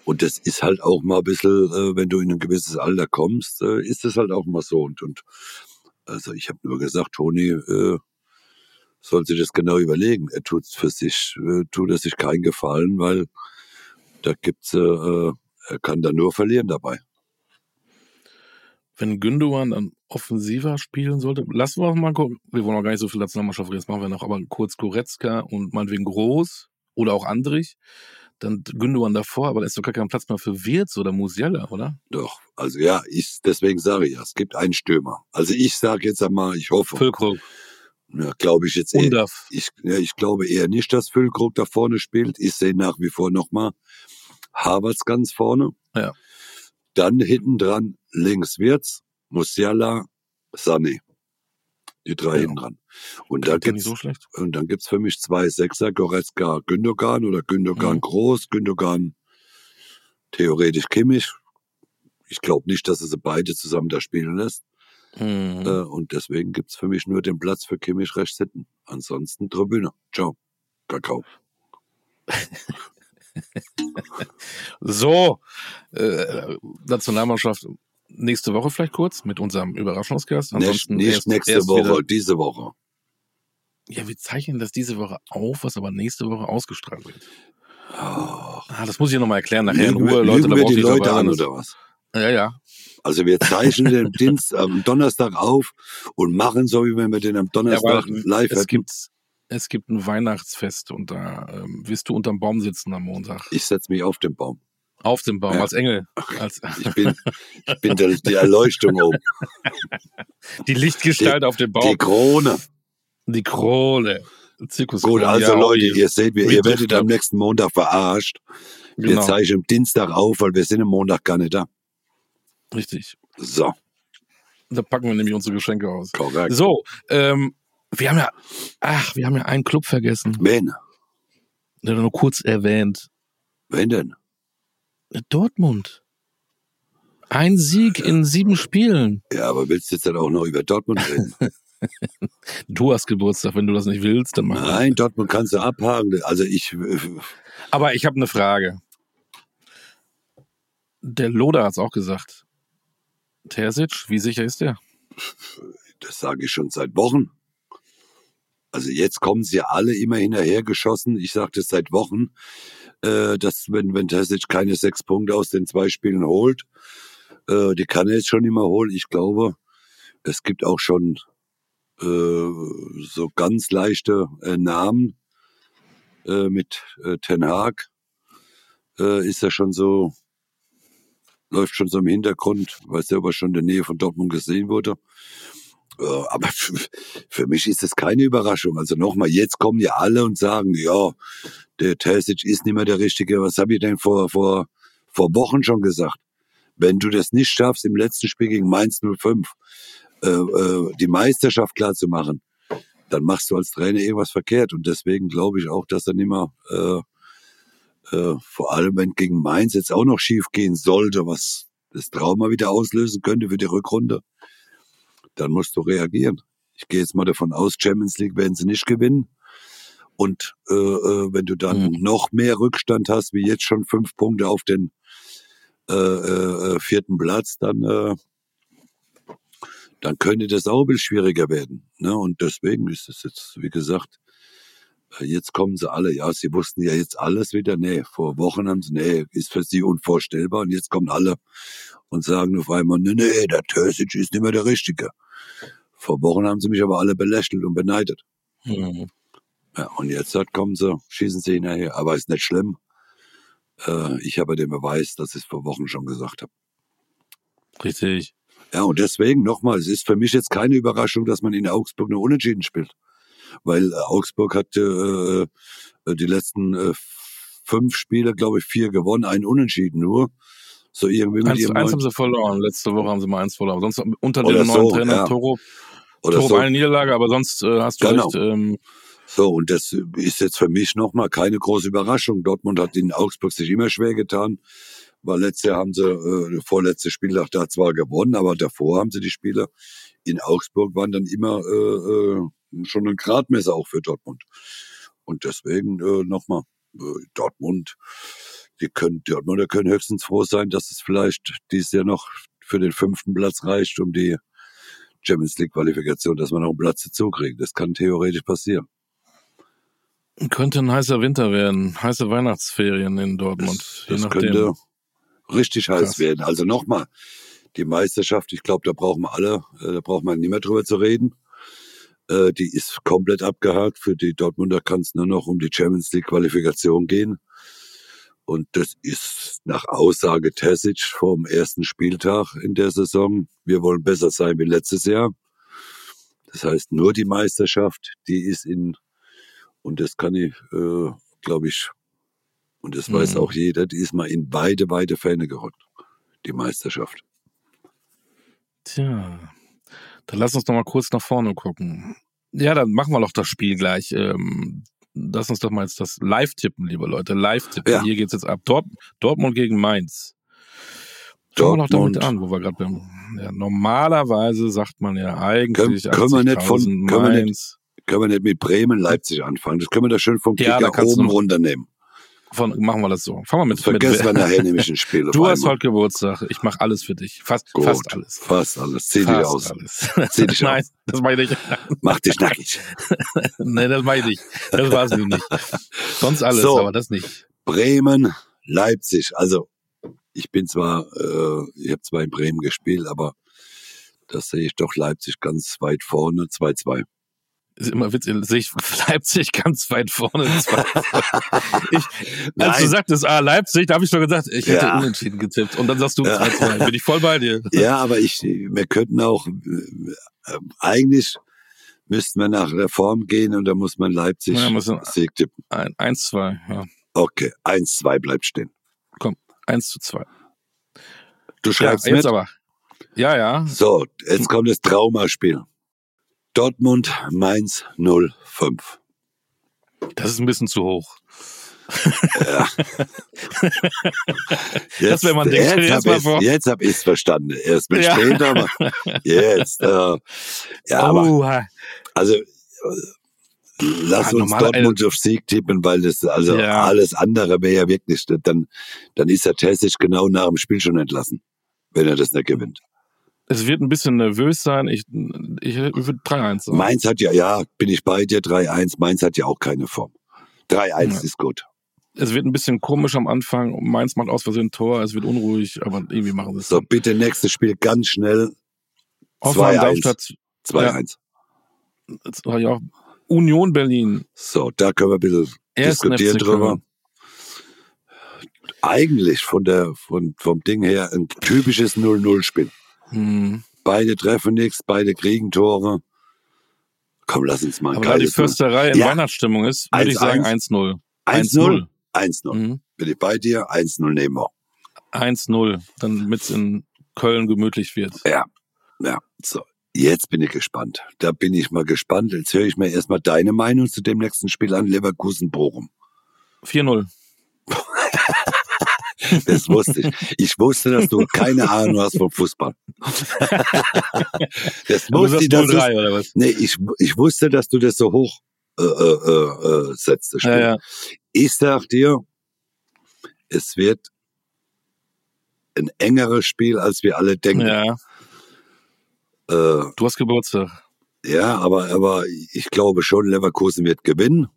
Und das ist halt auch mal ein bisschen, äh, wenn du in ein gewisses Alter kommst, äh, ist das halt auch mal so. Und, und also ich habe nur gesagt, Toni äh, soll sich das genau überlegen. Er tut für sich, äh, tut er sich keinen Gefallen, weil da gibt's, äh, äh, er kann da nur verlieren dabei. Wenn Gündogan dann offensiver spielen sollte, lassen wir mal gucken. Wir wollen auch gar nicht so viel Nationalmannschaft reden, das machen wir noch, aber kurz Goretzka und meinetwegen Groß oder auch Andrich, dann Gündogan davor, aber da ist doch gar kein Platz mehr für Wirtz oder Musiala, oder? Doch, also ja, ich, deswegen sage ich ja, es gibt einen Stürmer. Also ich sage jetzt einmal, ich hoffe, Füllkrug, ja, glaube ich jetzt eher, ich, ja, ich glaube eher nicht, dass Füllkrug da vorne spielt. Ich sehe nach wie vor nochmal Havertz ganz vorne. Ja. Dann hinten dran links Wirtz, Musiala, Sané. Die drei Ja. hinten dran. Und da gibt's, so schlecht. und dann gibt's für mich zwei Sechser, Goretzka, Gündogan oder Gündogan Mhm. Groß, Gündogan theoretisch Kimmich. Ich glaube nicht, dass er sie beide zusammen da spielen lässt. Mhm. Äh, und deswegen gibt's für mich nur den Platz für Kimmich rechts hinten. Ansonsten Tribüne. Ciao. Kakao. So, äh, Nationalmannschaft nächste Woche vielleicht kurz mit unserem Überraschungsgast. Nicht, Ansonsten nicht erst- nächste erst Woche, Wieder, diese Woche. ja, wir zeichnen das diese Woche auf, was aber nächste Woche ausgestrahlt wird. Oh, Ah, das muss ich nochmal erklären nachher in lügen Ruhe, wir, Leute. lügen wir die Leute an oder was? Ja, ja. Also wir zeichnen den Dienst am Donnerstag auf und machen so, wie wenn wir den am ja Donnerstag weil live es hätten. gibt, es gibt ein Weihnachtsfest und da ähm, wirst du unterm Baum sitzen am Montag. Ich setz mich auf den Baum. Auf dem Baum, Ja. als Engel. Als, Ich bin, ich bin der, die Erleuchtung oben. die Lichtgestalt auf dem Die Baum. Krone. Die Krone. Zirkus Gut, also ja, Leute, ihr seht, wir, ihr werdet am nächsten Montag verarscht. Wir Genau, zeichnen am Dienstag auf, weil wir sind am Montag gar nicht da. richtig. So, Da packen wir nämlich unsere Geschenke aus. korrekt. So, ähm, wir haben ja, ach, wir haben ja einen Club vergessen. Wen? Der nur kurz erwähnt. Wen denn? Dortmund. Ein Sieg in sieben Spielen. Ja, aber willst du jetzt dann auch noch über Dortmund reden? Du hast Geburtstag, wenn du das nicht willst, dann mach das. Nein, Dortmund kannst du abhaken. Also ich, Aber ich habe eine Frage. Der Loder hat's auch gesagt. Terzic, wie sicher ist der? das sage ich schon seit Wochen. Also jetzt kommen sie alle immer hinterher geschossen. Ich sage das seit Wochen, äh, dass wenn, wenn Terzic keine sechs Punkte aus den zwei Spielen holt, äh, die kann er jetzt schon immer holen. Ich glaube, es gibt auch schon äh, so ganz leichte äh, Namen äh, mit äh, Ten Hag. Ist er schon so, läuft schon so im Hintergrund. Weiß ja, ob er schon in der Nähe von Dortmund gesehen wurde. Aber für, für mich ist das keine Überraschung. Also nochmal, jetzt kommen ja alle und sagen, ja, der Terzic ist nicht mehr der Richtige. Was habe ich denn vor, vor, vor Wochen schon gesagt? Wenn du das nicht schaffst, im letzten Spiel gegen Mainz 05 äh, äh, die Meisterschaft klar zu machen, dann machst du als Trainer irgendwas verkehrt. Und deswegen glaube ich auch, dass er nicht mehr, äh, äh, vor allem wenn gegen Mainz jetzt auch noch schief gehen sollte, was das Trauma wieder auslösen könnte für die Rückrunde, dann musst du reagieren. Ich gehe jetzt mal davon aus, Champions League werden sie nicht gewinnen. Und äh, äh, wenn du dann Mhm. noch mehr Rückstand hast, wie jetzt schon fünf Punkte auf den äh, äh, vierten Platz, dann, äh, dann könnte das auch ein bisschen schwieriger werden. Ne? Und deswegen ist es jetzt, wie gesagt, äh, jetzt kommen sie alle. Ja, sie wussten ja jetzt alles wieder. Nee, vor Wochen haben sie, nee, ist für sie unvorstellbar. Und jetzt kommen alle und sagen auf einmal, nee, nee, der Terzic ist nicht mehr der Richtige. Vor Wochen haben sie mich aber alle belächelt und beneidet. Mhm. Ja, und jetzt halt kommen sie, schießen sie hinterher. Aber ist nicht schlimm. Äh, ich habe den Beweis, dass ich es vor Wochen schon gesagt habe. Richtig. Ja, und deswegen nochmal, es ist für mich jetzt keine Überraschung, dass man in Augsburg nur unentschieden spielt. Weil äh, Augsburg hat äh, äh, die letzten äh, fünf Spiele, glaube ich, vier gewonnen, ein Unentschieden nur. So irgendwie mit Eins, ihrem eins neuen- haben sie verloren. Letzte Woche haben sie mal eins verloren. Sonst unter dem neuen so, Trainer ja. Toro, oder Toro so. eine Niederlage, aber sonst äh, hast du Genau. recht. Ähm, So, und das ist jetzt für mich nochmal keine große Überraschung. Dortmund hat in Augsburg sich immer schwer getan, weil letztes Jahr haben sie, äh, vorletzte Spieltag da zwar gewonnen, aber davor haben sie die Spiele in Augsburg waren dann immer äh, äh, schon ein Gradmesser auch für Dortmund. Und deswegen äh, nochmal, äh, Dortmund, die können, Dortmunder können höchstens froh sein, dass es vielleicht dieses Jahr noch für den fünften Platz reicht, um die Champions League Qualifikation, dass man noch einen Platz dazu kriegt. Das kann theoretisch passieren. könnte ein heißer Winter werden. Heiße Weihnachtsferien in Dortmund. Das, das könnte richtig heiß Krass. werden. Also nochmal, die Meisterschaft, ich glaube, da brauchen wir alle, äh, da braucht man nicht mehr drüber zu reden. Äh, Die ist komplett abgehakt. Für die Dortmunder kann es nur noch um die Champions League Qualifikation gehen. Und das ist nach Aussage Tessic vom ersten Spieltag in der Saison. Wir wollen besser sein wie letztes Jahr. Das heißt, nur die Meisterschaft, die ist in, und das kann ich, äh, glaube ich, und das weiß Mhm. auch jeder, die ist mal in beide, beide Fähne gerückt. Die Meisterschaft. Tja, dann lass uns doch mal kurz nach vorne gucken. Ja, dann machen wir doch das Spiel gleich. Ähm, lass uns doch mal jetzt das live tippen, liebe Leute. Live tippen. Ja. Hier geht's jetzt ab. Dort, Dortmund gegen Mainz. Fangen wir doch Dortmund. damit an, wo wir gerade beim. Ja, normalerweise sagt man ja eigentlich. Können- können wir nicht von- 80.000 können wir nicht Mainz. Können wir nicht mit Bremen, Leipzig anfangen. Das können wir da schön vom Kicker oben noch- runternehmen. Von, machen wir das so. Fangen wir mit. Vergessen wir mit nachher nämlich ein Spiel. Du hast heute Geburtstag. Ich mache alles für dich. Fast, Gut, fast alles. Fast alles. Zieh dich Fast aus. alles. Zieh dich Nein, aus. das meine ich nicht. Mach dich nackig. nee, das meine ich nicht. Das war es nicht. Sonst alles, So. aber das nicht. Bremen, Leipzig. Also, ich bin zwar, äh, ich habe zwar in Bremen gespielt, aber das sehe ich doch Leipzig ganz weit vorne. 2-2. Ist immer witzig, sehe ich Leipzig ganz weit vorne. Zwei- ich, als du sagtest, ah, Leipzig, da habe ich schon gesagt, ich hätte Ja. unentschieden getippt. Und dann sagst du Ja. 2-2. Bin ich voll bei dir. Ja, aber ich, wir könnten auch, äh, eigentlich müssten wir nach Reform gehen und da muss man Leipzig Ja, müssen- Sieg tippen. Ein, 1-2, ja. Okay, 1-2 bleibt stehen. 1 zu 2. Du Ja, schreibst jetzt mit? aber. Ja, ja. So, jetzt kommt das Traumaspiel. Dortmund, Mainz 05. Das ist ein bisschen zu hoch. Jetzt, mal ein Ding. Stell dir jetzt das mal habe ich jetzt hab verstanden. Erst mit Ja. später, aber jetzt. Äh, ja, aber oh, also äh, lass Ja, uns normal- Dortmund auf Sieg tippen, weil das also Ja. alles andere wäre ja wirklich, dann, dann ist der Tessic genau nach dem Spiel schon entlassen, wenn er das nicht gewinnt. Es wird ein bisschen nervös sein. Ich, ich, ich würde 3-1 sagen. Mainz hat ja, ja, bin ich bei dir, 3-1. Mainz hat ja auch keine Form. 3-1 Ja. ist gut. Es wird ein bisschen komisch am Anfang. Mainz macht aus Versehen ein Tor. Es wird unruhig, aber irgendwie machen sie es. So, bitte nächstes Spiel ganz schnell. Hoffenheim 2-1. Darmstadt, 2-1. jetzt war ja auch Union Berlin. So, da können wir ein bisschen Ersten diskutieren drüber. Eigentlich von der, von, vom Ding her ein typisches 0-0-Spiel. Hm. Beide treffen nichts, beide kriegen Tore. Komm, lass uns mal ein Aber da die. Försterei in Ja. Weihnachtsstimmung ist, würde ich 1-1. sagen 1-0. 1-0. 1-0. Mhm. Bin ich bei dir? 1-0 nehmen wir. 1-0, damit es in Köln gemütlich wird. Ja. Ja. So. Jetzt bin ich gespannt. Da bin ich mal gespannt. Jetzt höre ich mir erstmal deine Meinung zu dem nächsten Spiel an. Leverkusen-Bochum. 4-0. Das wusste ich. Ich wusste, dass du keine Ahnung hast vom Fußball. das wusste ich, dass du's- 0-3 oder was? Nee, ich, ich wusste, dass du das so hoch äh, äh, äh, äh, setzt. Das. Ja, ja. Ich sag dir, es wird ein engeres Spiel, als wir alle denken. ja. Äh, Du hast Geburtstag. ja, aber, aber ich glaube schon, Leverkusen wird gewinnen.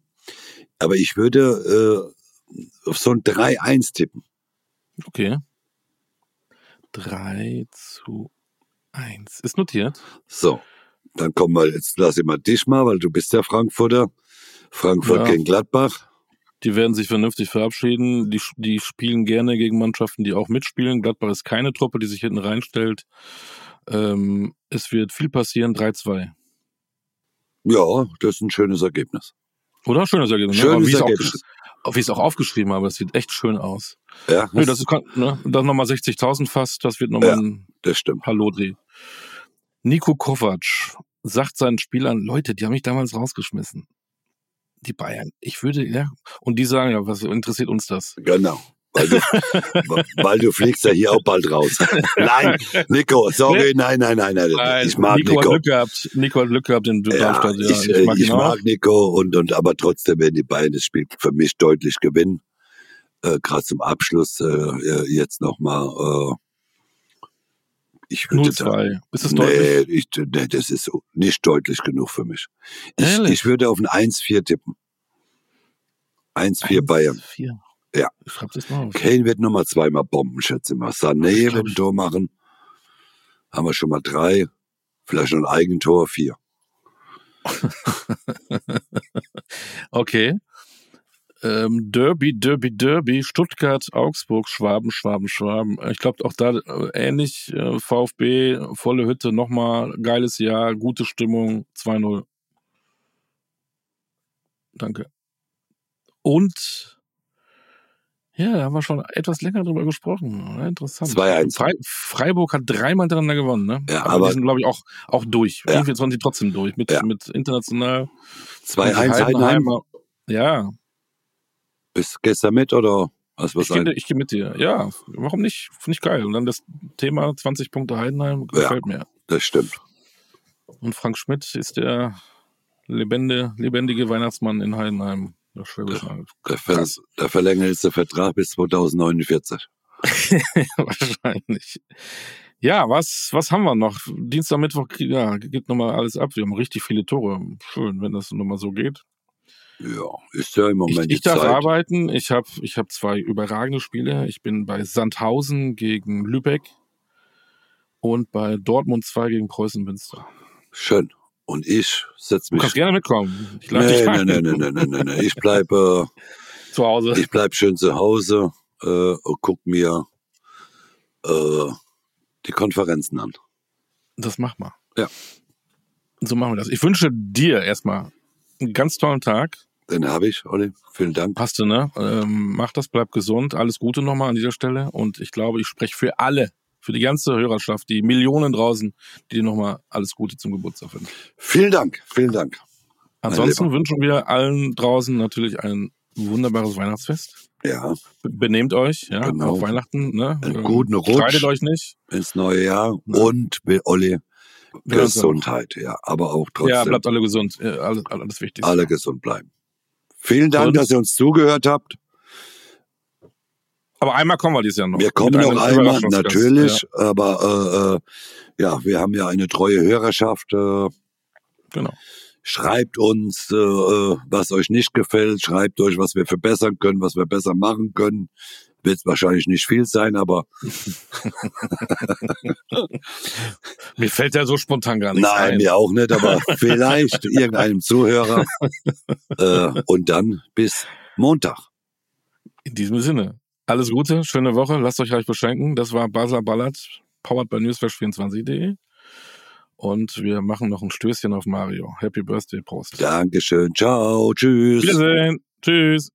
Aber ich würde äh, auf so ein 3-1 tippen. Okay. 3 zu 1. Ist notiert. So, dann kommen wir, jetzt lass ich mal dich mal, weil du bist ja Frankfurter. Frankfurt Ja. gegen Gladbach. Die werden sich vernünftig verabschieden. Die, die spielen gerne gegen Mannschaften, die auch mitspielen. Gladbach ist keine Truppe, die sich hinten reinstellt. Ähm, es wird viel passieren. 3-2. Ja, das ist ein schönes Ergebnis. Oder? Schönes Ergebnis. Schönes ne? Aber wie ich es auch Ergebnis. gesch- Wie ich es auch aufgeschrieben habe, das sieht echt schön aus. Ja, Nö, das ist ne, dann nochmal 60.000 fast. Das wird nochmal Ja. ein das stimmt. Hallo-Dreh. Nico Kovac sagt seinen Spielern, Leute, die haben mich damals rausgeschmissen. Die Bayern. Ich würde, ja. Und die sagen, ja, was interessiert uns das? Genau. Weil du, weil du fliegst ja hier auch bald raus. Nein, Nico, sorry, nein, nein, nein, nein. ich mag Nico, Nico. hat Glück gehabt. Nico hat Glück gehabt in Darmstadt. Ja, ich, ich, mag, ich ihn auch. mag Nico und, und aber trotzdem werden die Bayern das Spiel für mich deutlich gewinnen. Äh, Gerade zum Abschluss äh, äh, jetzt nochmal. Äh, ich würde da, 0-2. Ist es deutlich? nee, ich, nee, das ist nicht deutlich genug für mich. Ich, ich würde auf ein 1-4 tippen. 1-4 Bayern. 4. Ja. Ich schreib das mal auf. Kane wird nochmal zweimal bomben, schätze ich mal. Sané wird ein. Tor machen. Haben wir schon mal drei. Vielleicht noch ein Eigentor, vier. Okay. Ähm, Derby, Derby, Derby, Stuttgart, Augsburg, Schwaben, Schwaben, Schwaben. Ich glaube auch da äh, ähnlich. Äh, VfB, volle Hütte, nochmal geiles Jahr, gute Stimmung, 2-0. Danke. Und ja, da haben wir schon etwas länger drüber gesprochen. Ja, interessant. 2-1. Frei, Freiburg hat dreimal hintereinander gewonnen, ne? Ja, aber, aber- die sind, glaube ich, auch, auch durch. Ja. 44 waren sie trotzdem durch. Mit, Ja. mit international. 2-1 Heidenheim. Ja, Bist gestern mit oder was was ich gehe ich geh mit dir. Ja, warum nicht? Finde ich geil. Und dann das Thema 20 Punkte Heidenheim Ja. gefällt mir. Das stimmt. Und Frank Schmidt ist der lebende, lebendige Weihnachtsmann in Heidenheim. Das Schwäbisch Hall. Der, ver der verlängerte Vertrag bis 2049. Wahrscheinlich. Ja, was, was haben wir noch? Dienstag, Mittwoch, ja, geht nochmal alles ab. Wir haben richtig viele Tore. Schön, wenn das nochmal so geht. Ja, ist ja im Ich, Moment ich die darf Zeit. arbeiten. Ich habe ich hab zwei überragende Spiele. Ich bin bei Sandhausen gegen Lübeck und bei Dortmund 2 gegen Preußen Münster. Schön. Und ich setz Du mich. kannst gerne mitkommen. Ich Nee, nee, nee, nee, nee, nee, nee, nee. Ich bleibe Zu Hause. ich bleib schön zu Hause äh, und guck mir äh, die Konferenzen an. Das mach mal. Ja. So machen wir das. Ich wünsche dir erstmal einen ganz tollen Tag. Den habe ich, Olli. Vielen Dank. Hast du, ne? Ähm, mach das, bleib gesund. Alles Gute nochmal an dieser Stelle. Und ich glaube, ich spreche für alle, für die ganze Hörerschaft, die Millionen draußen, die dir nochmal alles Gute zum Geburtstag wünschen. Vielen Dank. Vielen Dank. Ansonsten wünschen wir allen draußen natürlich ein wunderbares Weihnachtsfest. Ja, Be- Benehmt euch, ja, Genau. auf Weihnachten, ne? Einen Ähm, guten Rutsch. Streitet euch nicht. ins neue Jahr Ja. und Olli Gesundheit, ja, aber auch trotzdem Ja, bleibt alle gesund. Alles, alles wichtig. alle gesund bleiben. Vielen Dank, Und? dass ihr uns zugehört habt. Aber einmal kommen wir dieses Jahr noch. Wir kommen noch einmal, natürlich, aber äh, äh, ja, wir haben ja eine treue Hörerschaft. Äh, Ja, genau. schreibt uns, äh, äh, was euch nicht gefällt. Schreibt euch, was wir verbessern können, was wir besser machen können. Wird wahrscheinlich nicht viel sein, aber Mir fällt ja so spontan gar nichts nein, ein. mir auch nicht, aber vielleicht irgendeinem Zuhörer. Äh, und dann bis Montag. In diesem Sinne. Alles Gute, schöne Woche, lasst euch reich beschenken. Das war Basler Ballert, powered by newsflash24.de. Und wir machen noch ein Stößchen auf Mario. Happy Birthday, Prost. Dankeschön. Ciao. Tschüss. Wiedersehen. Tschüss.